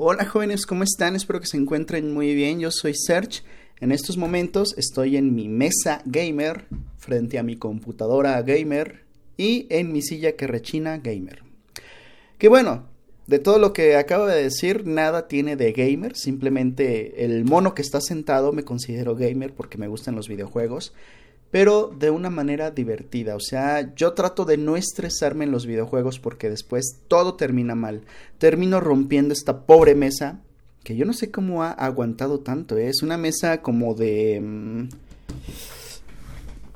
Hola jóvenes, ¿cómo están? Espero que se encuentren muy bien. Yo soy Serge. En estos momentos estoy en mi mesa gamer, frente a mi computadora gamer y en mi silla que rechina gamer. Que bueno, de todo lo que acabo de decir, nada tiene de gamer, simplemente el mono que está sentado me considero gamer porque me gustan los videojuegos pero de una manera divertida. O sea, yo trato de no estresarme en los videojuegos porque después todo termina mal. Termino rompiendo esta pobre mesa, que yo no sé cómo ha aguantado tanto. ¿eh? Es una mesa como de... Mm,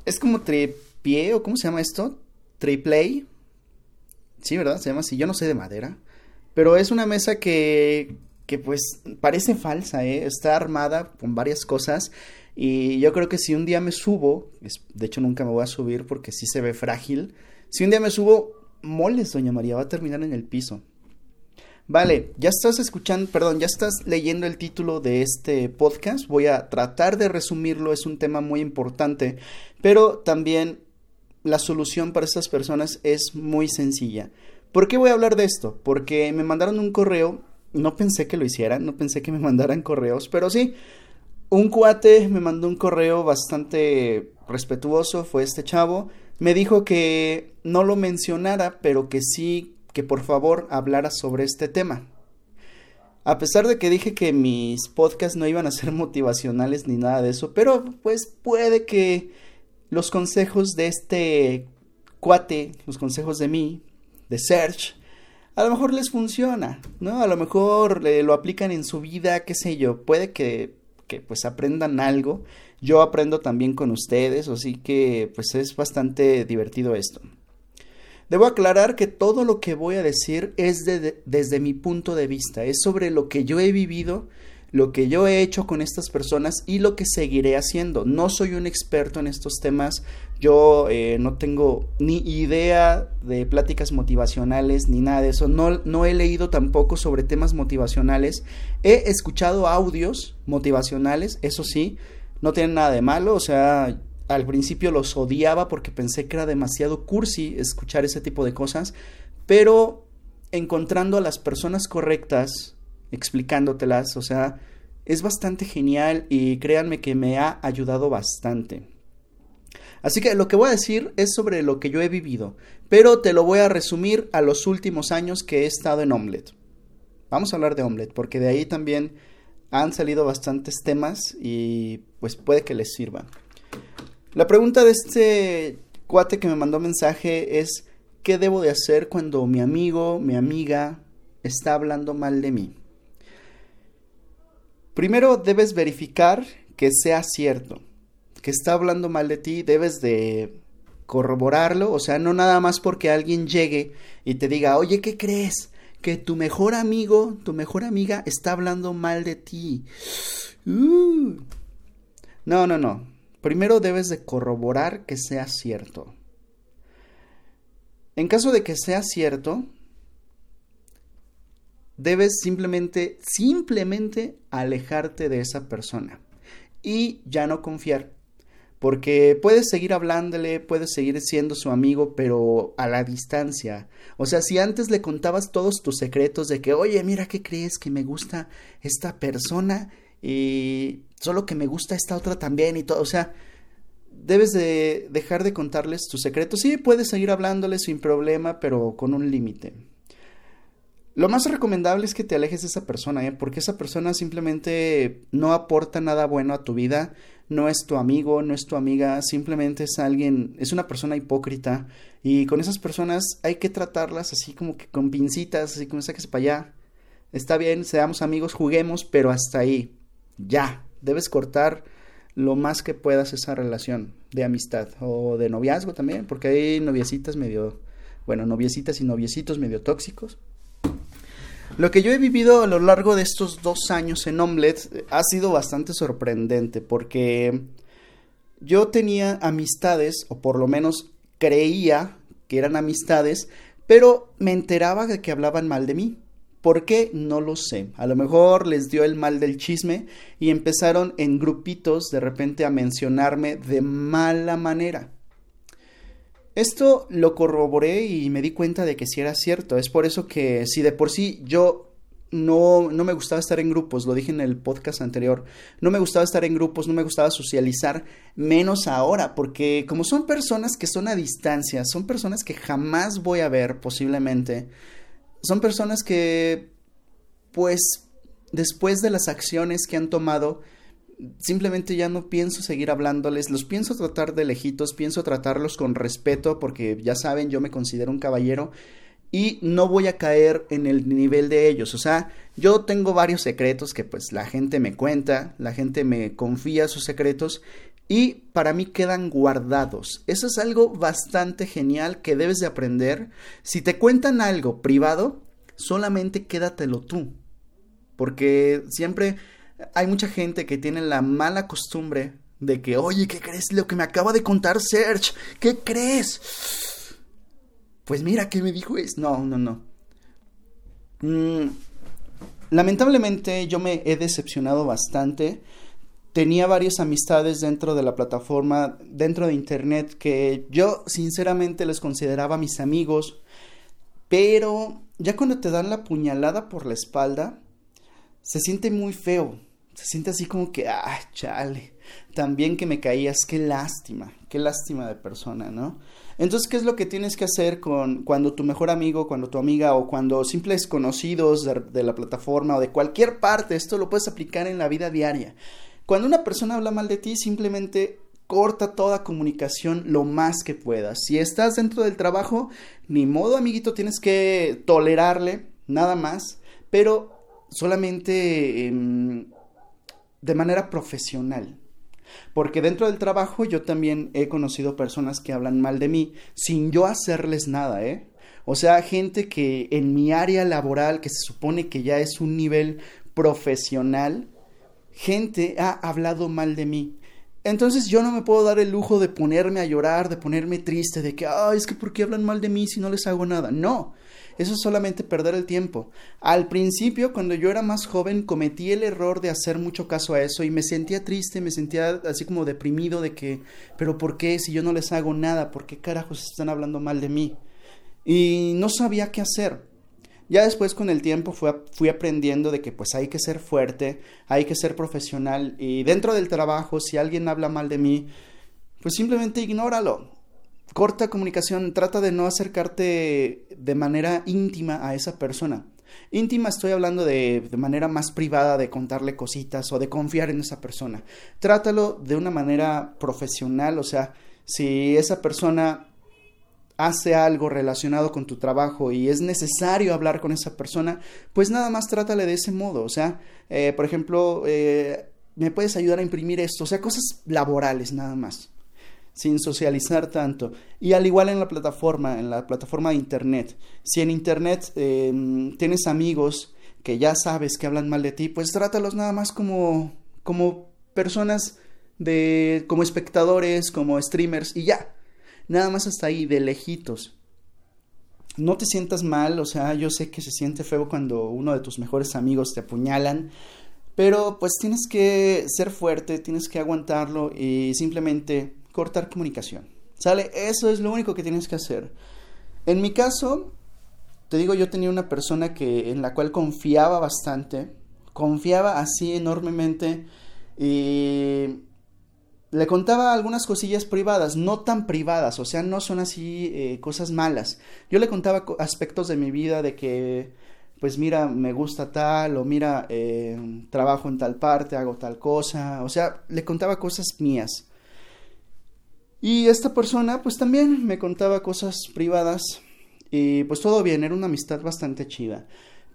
es como tripié o cómo se llama esto? Triplay. Sí, ¿verdad? Se llama así. Yo no sé de madera. Pero es una mesa que, que pues parece falsa, ¿eh? Está armada con varias cosas y yo creo que si un día me subo, de hecho nunca me voy a subir porque sí se ve frágil, si un día me subo, moles, doña María, va a terminar en el piso. Vale, ya estás escuchando, perdón, ya estás leyendo el título de este podcast. Voy a tratar de resumirlo, es un tema muy importante, pero también la solución para estas personas es muy sencilla. ¿Por qué voy a hablar de esto? Porque me mandaron un correo, no pensé que lo hicieran, no pensé que me mandaran correos, pero sí, un cuate me mandó un correo bastante respetuoso, fue este chavo. Me dijo que no lo mencionara, pero que sí, que por favor hablara sobre este tema. A pesar de que dije que mis podcasts no iban a ser motivacionales ni nada de eso, pero pues puede que los consejos de este cuate, los consejos de mí, de Serge, a lo mejor les funciona, ¿no? A lo mejor lo aplican en su vida, qué sé yo, puede que que pues aprendan algo. Yo aprendo también con ustedes, así que pues es bastante divertido esto. Debo aclarar que todo lo que voy a decir es desde mi punto de vista, es sobre lo que yo he vivido lo que yo he hecho con estas personas y lo que seguiré haciendo. No soy un experto en estos temas, yo eh, no tengo ni idea de pláticas motivacionales ni nada de eso, no, no he leído tampoco sobre temas motivacionales, he escuchado audios motivacionales, eso sí, no tienen nada de malo, o sea, al principio los odiaba porque pensé que era demasiado cursi escuchar ese tipo de cosas, pero encontrando a las personas correctas, explicándotelas, o sea, es bastante genial y créanme que me ha ayudado bastante. Así que lo que voy a decir es sobre lo que yo he vivido, pero te lo voy a resumir a los últimos años que he estado en Omelette. Vamos a hablar de Omelette, porque de ahí también han salido bastantes temas y pues puede que les sirva. La pregunta de este cuate que me mandó mensaje es ¿qué debo de hacer cuando mi amigo, mi amiga está hablando mal de mí? Primero debes verificar que sea cierto, que está hablando mal de ti, debes de corroborarlo, o sea, no nada más porque alguien llegue y te diga, oye, ¿qué crees? Que tu mejor amigo, tu mejor amiga está hablando mal de ti. Uh. No, no, no. Primero debes de corroborar que sea cierto. En caso de que sea cierto, debes simplemente, simplemente alejarte de esa persona y ya no confiar. Porque puedes seguir hablándole, puedes seguir siendo su amigo, pero a la distancia. O sea, si antes le contabas todos tus secretos de que, oye, mira, ¿qué crees? Que me gusta esta persona y solo que me gusta esta otra también y todo. O sea, debes de dejar de contarles tus secretos. Sí, puedes seguir hablándole sin problema, pero con un límite. Lo más recomendable es que te alejes de esa persona, ¿eh? porque esa persona simplemente no aporta nada bueno a tu vida, no es tu amigo, no es tu amiga, simplemente es alguien, es una persona hipócrita y con esas personas hay que tratarlas así como que con pincitas, así como sáquese para allá. Está bien, seamos amigos, juguemos, pero hasta ahí. Ya, debes cortar lo más que puedas esa relación de amistad o de noviazgo también, porque hay noviecitas medio, bueno, noviecitas y noviecitos medio tóxicos. Lo que yo he vivido a lo largo de estos dos años en Omelette ha sido bastante sorprendente porque yo tenía amistades, o por lo menos creía que eran amistades, pero me enteraba de que hablaban mal de mí. ¿Por qué? No lo sé. A lo mejor les dio el mal del chisme y empezaron en grupitos de repente a mencionarme de mala manera. Esto lo corroboré y me di cuenta de que sí era cierto. Es por eso que si de por sí yo no, no me gustaba estar en grupos, lo dije en el podcast anterior, no me gustaba estar en grupos, no me gustaba socializar, menos ahora, porque como son personas que son a distancia, son personas que jamás voy a ver posiblemente, son personas que, pues, después de las acciones que han tomado, simplemente ya no pienso seguir hablándoles, los pienso tratar de lejitos, pienso tratarlos con respeto, porque ya saben, yo me considero un caballero y no voy a caer en el nivel de ellos. O sea, yo tengo varios secretos que pues la gente me cuenta, la gente me confía sus secretos y para mí quedan guardados. Eso es algo bastante genial que debes de aprender. Si te cuentan algo privado, solamente quédatelo tú. Porque siempre hay mucha gente que tiene la mala costumbre de que, oye, ¿qué crees lo que me acaba de contar Serge? ¿Qué crees? pues mira, ¿qué me dijo es? No, no, no. Mm, lamentablemente yo me he decepcionado bastante. Tenía varias amistades dentro de la plataforma, dentro de Internet, que yo sinceramente les consideraba mis amigos, pero ya cuando te dan la puñalada por la espalda, se siente muy feo. Se siente así como que, ah, chale, también que me caías, qué lástima, qué lástima de persona, ¿no? Entonces, ¿qué es lo que tienes que hacer con cuando tu mejor amigo, cuando tu amiga o cuando simples conocidos de, la plataforma o de cualquier parte, esto lo puedes aplicar en la vida diaria. Cuando una persona habla mal de ti, simplemente corta toda comunicación lo más que puedas. Si estás dentro del trabajo, ni modo, amiguito, tienes que tolerarle, nada más, pero solamente em, de manera profesional. Porque dentro del trabajo yo también he conocido personas que hablan mal de mí sin yo hacerles nada, ¿eh? O sea, gente que en mi área laboral, que se supone que ya es un nivel profesional, gente ha hablado mal de mí. Entonces yo no me puedo dar el lujo de ponerme a llorar, de ponerme triste, de que, ay, es que ¿por qué hablan mal de mí si no les hago nada? No, eso es solamente perder el tiempo. Al principio, cuando yo era más joven, cometí el error de hacer mucho caso a eso y me sentía triste, me sentía así como deprimido de que, pero ¿por qué si yo no les hago nada? ¿Por qué carajos están hablando mal de mí? Y no sabía qué hacer. Ya después con el tiempo fui, aprendiendo de que pues hay que ser fuerte, hay que ser profesional y dentro del trabajo si alguien habla mal de mí, pues simplemente ignóralo corta comunicación, trata de no acercarte de manera íntima a esa persona. Íntima estoy hablando de, de, manera más privada, de contarle cositas o de confiar en esa persona. Trátalo de una manera profesional, o sea, si esa persona hace algo relacionado con tu trabajo y es necesario hablar con esa persona, pues nada más trátale de ese modo. O sea, eh, por ejemplo, eh, me puedes ayudar a imprimir esto, o sea, cosas laborales nada más sin socializar tanto. Y al igual en la plataforma, en la plataforma de Internet. Si en Internet em, tienes amigos que ya sabes que hablan mal de ti, pues trátalos nada más como, como personas de, como espectadores, como streamers y ya. Nada más hasta ahí, de lejitos. No te sientas mal, o sea, yo sé que se siente feo cuando uno de tus mejores amigos te apuñalan, pero pues tienes que ser fuerte, tienes que aguantarlo y simplemente cortar comunicación. ¿Sale? Eso es lo único que tienes que hacer. En mi caso, te digo, yo tenía una persona que, en la cual confiaba bastante, confiaba así enormemente y le contaba algunas cosillas privadas, no tan privadas, o sea, no son así eh, cosas malas. Yo le contaba aspectos de mi vida de que, pues mira, me gusta tal, o mira, eh, trabajo en tal parte, hago tal cosa, o sea, le contaba cosas mías. Y esta persona pues también me contaba cosas privadas y pues todo bien, era una amistad bastante chida.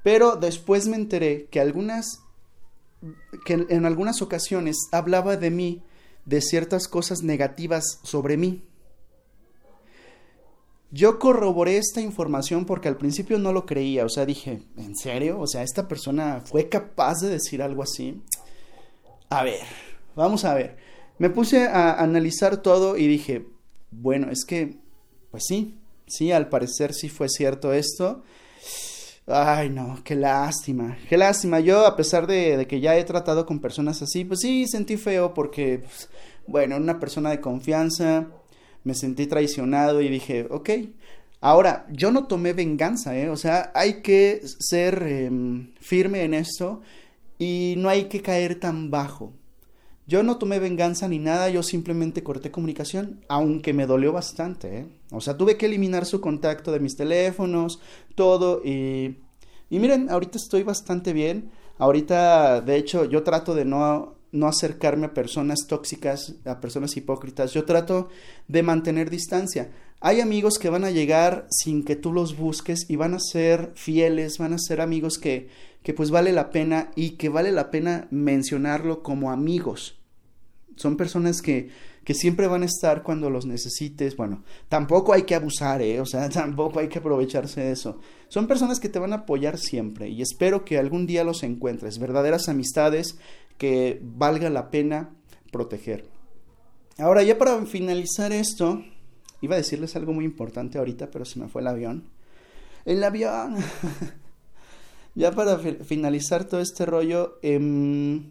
Pero después me enteré que algunas que en algunas ocasiones hablaba de mí de ciertas cosas negativas sobre mí. Yo corroboré esta información porque al principio no lo creía, o sea, dije, ¿en serio? O sea, esta persona fue capaz de decir algo así. A ver, vamos a ver. Me puse a analizar todo y dije, bueno, es que, pues sí, sí, al parecer sí fue cierto esto. Ay, no, qué lástima, qué lástima. Yo, a pesar de, que ya he tratado con personas así, pues sí, sentí feo porque, pues, bueno, una persona de confianza, me sentí traicionado y dije, ok, Ahora, yo no tomé venganza, ¿eh? O sea, hay que ser em, firme en esto y no hay que caer tan bajo. Yo no tomé venganza ni nada, yo simplemente corté comunicación, aunque me dolió bastante, ¿eh? O sea, tuve que eliminar su contacto de mis teléfonos, todo, y, y miren, ahorita estoy bastante bien. Ahorita, de hecho, yo trato de no, no acercarme a personas tóxicas, a personas hipócritas. Yo trato de mantener distancia. Hay amigos que van a llegar sin que tú los busques y van a ser fieles, van a ser amigos que, que pues vale la pena y que vale la pena mencionarlo como amigos. Son personas que, que siempre van a estar cuando los necesites. Bueno, tampoco hay que abusar, ¿eh? O sea, tampoco hay que aprovecharse de eso. Son personas que te van a apoyar siempre y espero que algún día los encuentres. Verdaderas amistades que valga la pena proteger. Ahora, ya para finalizar esto, iba a decirles algo muy importante ahorita, pero se me fue el avión. El avión. ya para finalizar todo este rollo, em,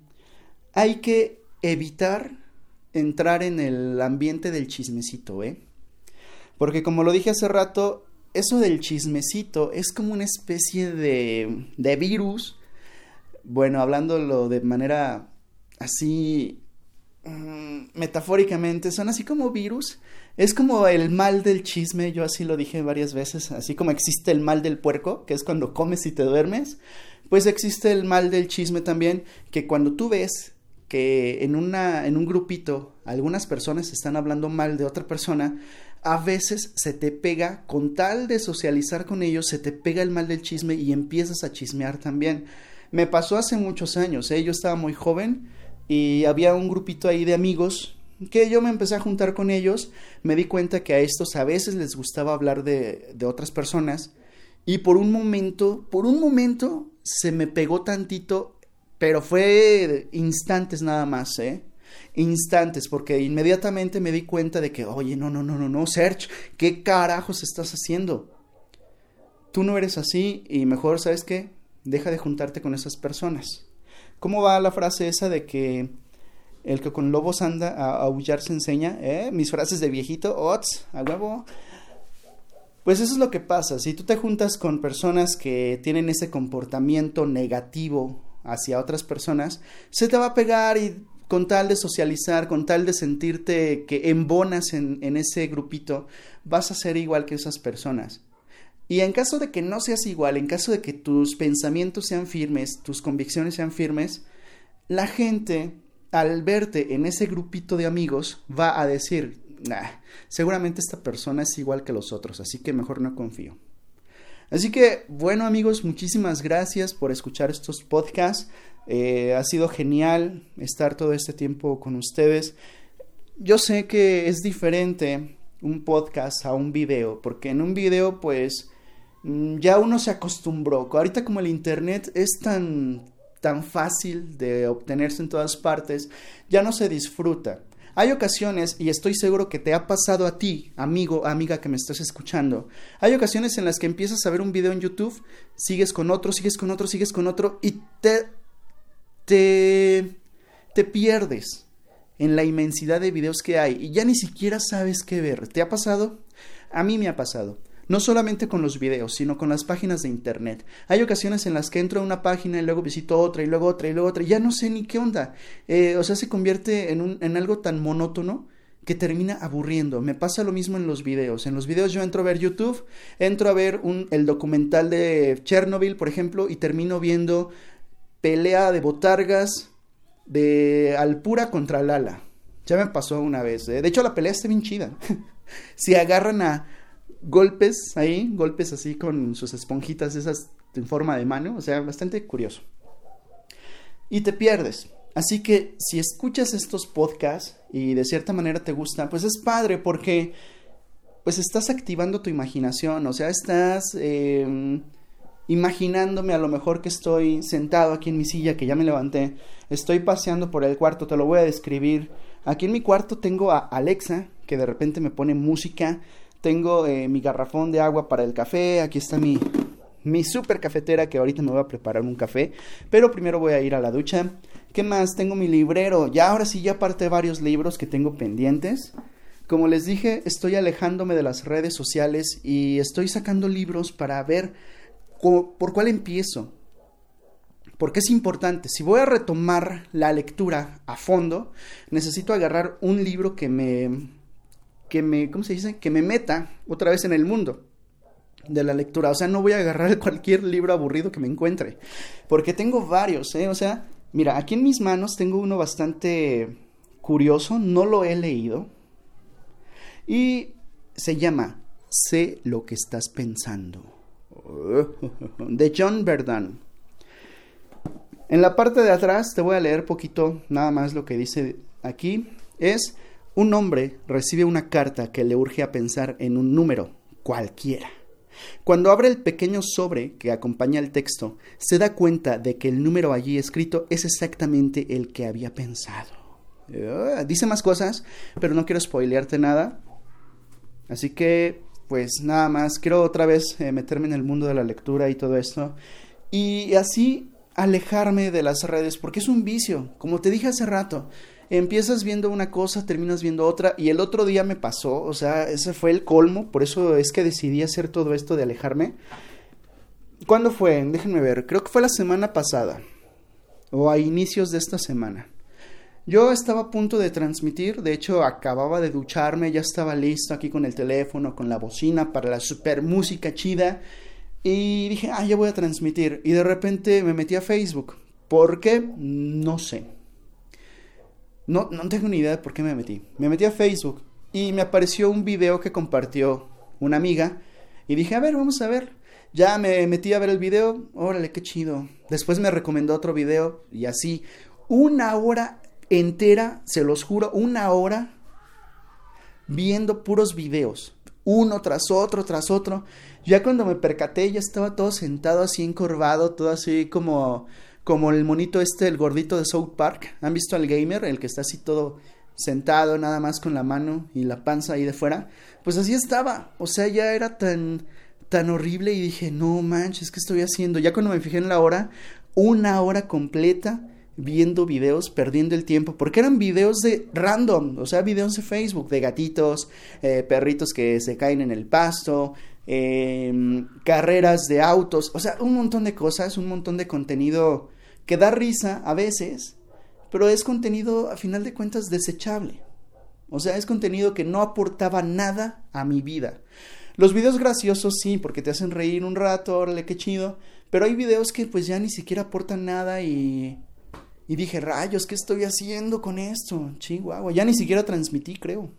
hay que evitar entrar en el ambiente del chismecito, ¿eh? Porque como lo dije hace rato, eso del chismecito es como una especie de, de virus. Bueno, hablándolo de manera así mm, metafóricamente, son así como virus. Es como el mal del chisme, yo así lo dije varias veces, así como existe el mal del puerco, que es cuando comes y te duermes, pues existe el mal del chisme también, que cuando tú ves que en, una, en un grupito algunas personas están hablando mal de otra persona, a veces se te pega, con tal de socializar con ellos, se te pega el mal del chisme y empiezas a chismear también. Me pasó hace muchos años, ¿eh? yo estaba muy joven y había un grupito ahí de amigos que yo me empecé a juntar con ellos, me di cuenta que a estos a veces les gustaba hablar de, de otras personas y por un momento, por un momento se me pegó tantito pero fue instantes nada más, ¿eh? Instantes, porque inmediatamente me di cuenta de que, oye, no, no, no, no, no, Serge, ¿qué carajos estás haciendo? Tú no eres así y mejor, ¿sabes qué? Deja de juntarte con esas personas. ¿Cómo va la frase esa de que el que con lobos anda a aullar se enseña? ¿Eh? Mis frases de viejito, ots, a huevo. Pues eso es lo que pasa. Si tú te juntas con personas que tienen ese comportamiento negativo hacia otras personas, se te va a pegar y con tal de socializar, con tal de sentirte que embonas en, en ese grupito, vas a ser igual que esas personas. Y en caso de que no seas igual, en caso de que tus pensamientos sean firmes, tus convicciones sean firmes, la gente al verte en ese grupito de amigos va a decir, nah, seguramente esta persona es igual que los otros, así que mejor no confío. Así que, bueno amigos, muchísimas gracias por escuchar estos podcasts. Eh, ha sido genial estar todo este tiempo con ustedes. Yo sé que es diferente un podcast a un video, porque en un video pues mm, ya uno se acostumbró. Ahorita como el internet es tan tan fácil de obtenerse en todas partes, ya no se disfruta. Hay ocasiones, y estoy seguro que te ha pasado a ti, amigo, amiga que me estás escuchando, hay ocasiones en las que empiezas a ver un video en YouTube, sigues con otro, sigues con otro, sigues con otro, y te, te, te pierdes en la inmensidad de videos que hay y ya ni siquiera sabes qué ver. ¿Te ha pasado? A mí me ha pasado. No solamente con los videos, sino con las páginas de internet. Hay ocasiones en las que entro a una página y luego visito otra y luego otra y luego otra y ya no sé ni qué onda. Eh, o sea, se convierte en, un, en algo tan monótono que termina aburriendo. Me pasa lo mismo en los videos. En los videos yo entro a ver YouTube, entro a ver un, el documental de Chernobyl, por ejemplo, y termino viendo pelea de botargas de Alpura contra Lala. Ya me pasó una vez. ¿eh? De hecho, la pelea está bien chida. si agarran a, golpes ahí, golpes así con sus esponjitas esas en forma de mano, o sea, bastante curioso. Y te pierdes. Así que si escuchas estos podcasts y de cierta manera te gustan, pues es padre porque pues estás activando tu imaginación, o sea, estás em, imaginándome a lo mejor que estoy sentado aquí en mi silla, que ya me levanté, estoy paseando por el cuarto, te lo voy a describir. Aquí en mi cuarto tengo a Alexa, que de repente me pone música, tengo eh, mi garrafón de agua para el café. Aquí está mi, mi super cafetera que ahorita me voy a preparar un café. Pero primero voy a ir a la ducha. ¿Qué más? Tengo mi librero. Ya ahora sí, ya aparte varios libros que tengo pendientes. Como les dije, estoy alejándome de las redes sociales y estoy sacando libros para ver por cuál empiezo. Porque es importante, si voy a retomar la lectura a fondo, necesito agarrar un libro que me que me ¿cómo se dice? que me meta otra vez en el mundo de la lectura. O sea, no voy a agarrar cualquier libro aburrido que me encuentre. Porque tengo varios, ¿eh? O sea, mira, aquí en mis manos tengo uno bastante curioso, no lo he leído. Y se llama Sé lo que estás pensando. De John Verdun. En la parte de atrás te voy a leer poquito nada más lo que dice aquí. Es un hombre recibe una carta que le urge a pensar en un número cualquiera. Cuando abre el pequeño sobre que acompaña el texto, se da cuenta de que el número allí escrito es exactamente el que había pensado. Ah, dice más cosas, pero no quiero spoilearte nada. Así que, pues nada más, quiero otra vez eh, meterme en el mundo de la lectura y todo esto. Y así alejarme de las redes, porque es un vicio, como te dije hace rato empiezas viendo una cosa, terminas viendo otra, y el otro día me pasó, o sea, ese fue el colmo, por eso es que decidí hacer todo esto de alejarme. ¿Cuándo fue? Déjenme ver, creo que fue la semana pasada, o a inicios de esta semana. Yo estaba a punto de transmitir, de hecho acababa de ducharme, ya estaba listo aquí con el teléfono, con la bocina para la super música chida, y dije, ah, ya voy a transmitir, y de repente me metí a Facebook. ¿Por qué? No sé no, no tengo ni idea de por qué me metí. Me metí a Facebook y me apareció un video que compartió una amiga y dije, a ver, vamos a ver. Ya me metí a ver el video, órale, qué chido. Después me recomendó otro video y así, una hora entera, se los juro, una hora viendo puros videos, uno tras otro, tras otro. Ya cuando me percaté, ya estaba todo sentado así encorvado, todo así como como el monito este, el gordito de South Park. ¿Han visto al gamer? El que está así todo sentado, nada más con la mano y la panza ahí de fuera. Pues así estaba. O sea, ya era tan, tan horrible y dije, no manches, ¿qué estoy haciendo? Ya cuando me fijé en la hora, una hora completa viendo videos, perdiendo el tiempo, porque eran videos de random, o sea, videos de Facebook, de gatitos, eh, perritos que se caen en el pasto, eh, carreras de autos, o sea, un montón de cosas, un montón de contenido que da risa a veces, pero es contenido a final de cuentas desechable. O sea, es contenido que no aportaba nada a mi vida. Los videos graciosos sí, porque te hacen reír un rato, órale, qué chido. Pero hay videos que pues ya ni siquiera aportan nada y... Y dije, rayos, ¿qué estoy haciendo con esto? Chihuahua, ya ni siquiera transmití, creo.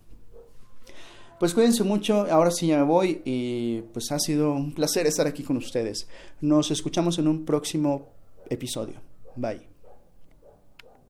Pues cuídense mucho, ahora sí ya me voy y pues ha sido un placer estar aquí con ustedes. Nos escuchamos en un próximo episodio. Bye.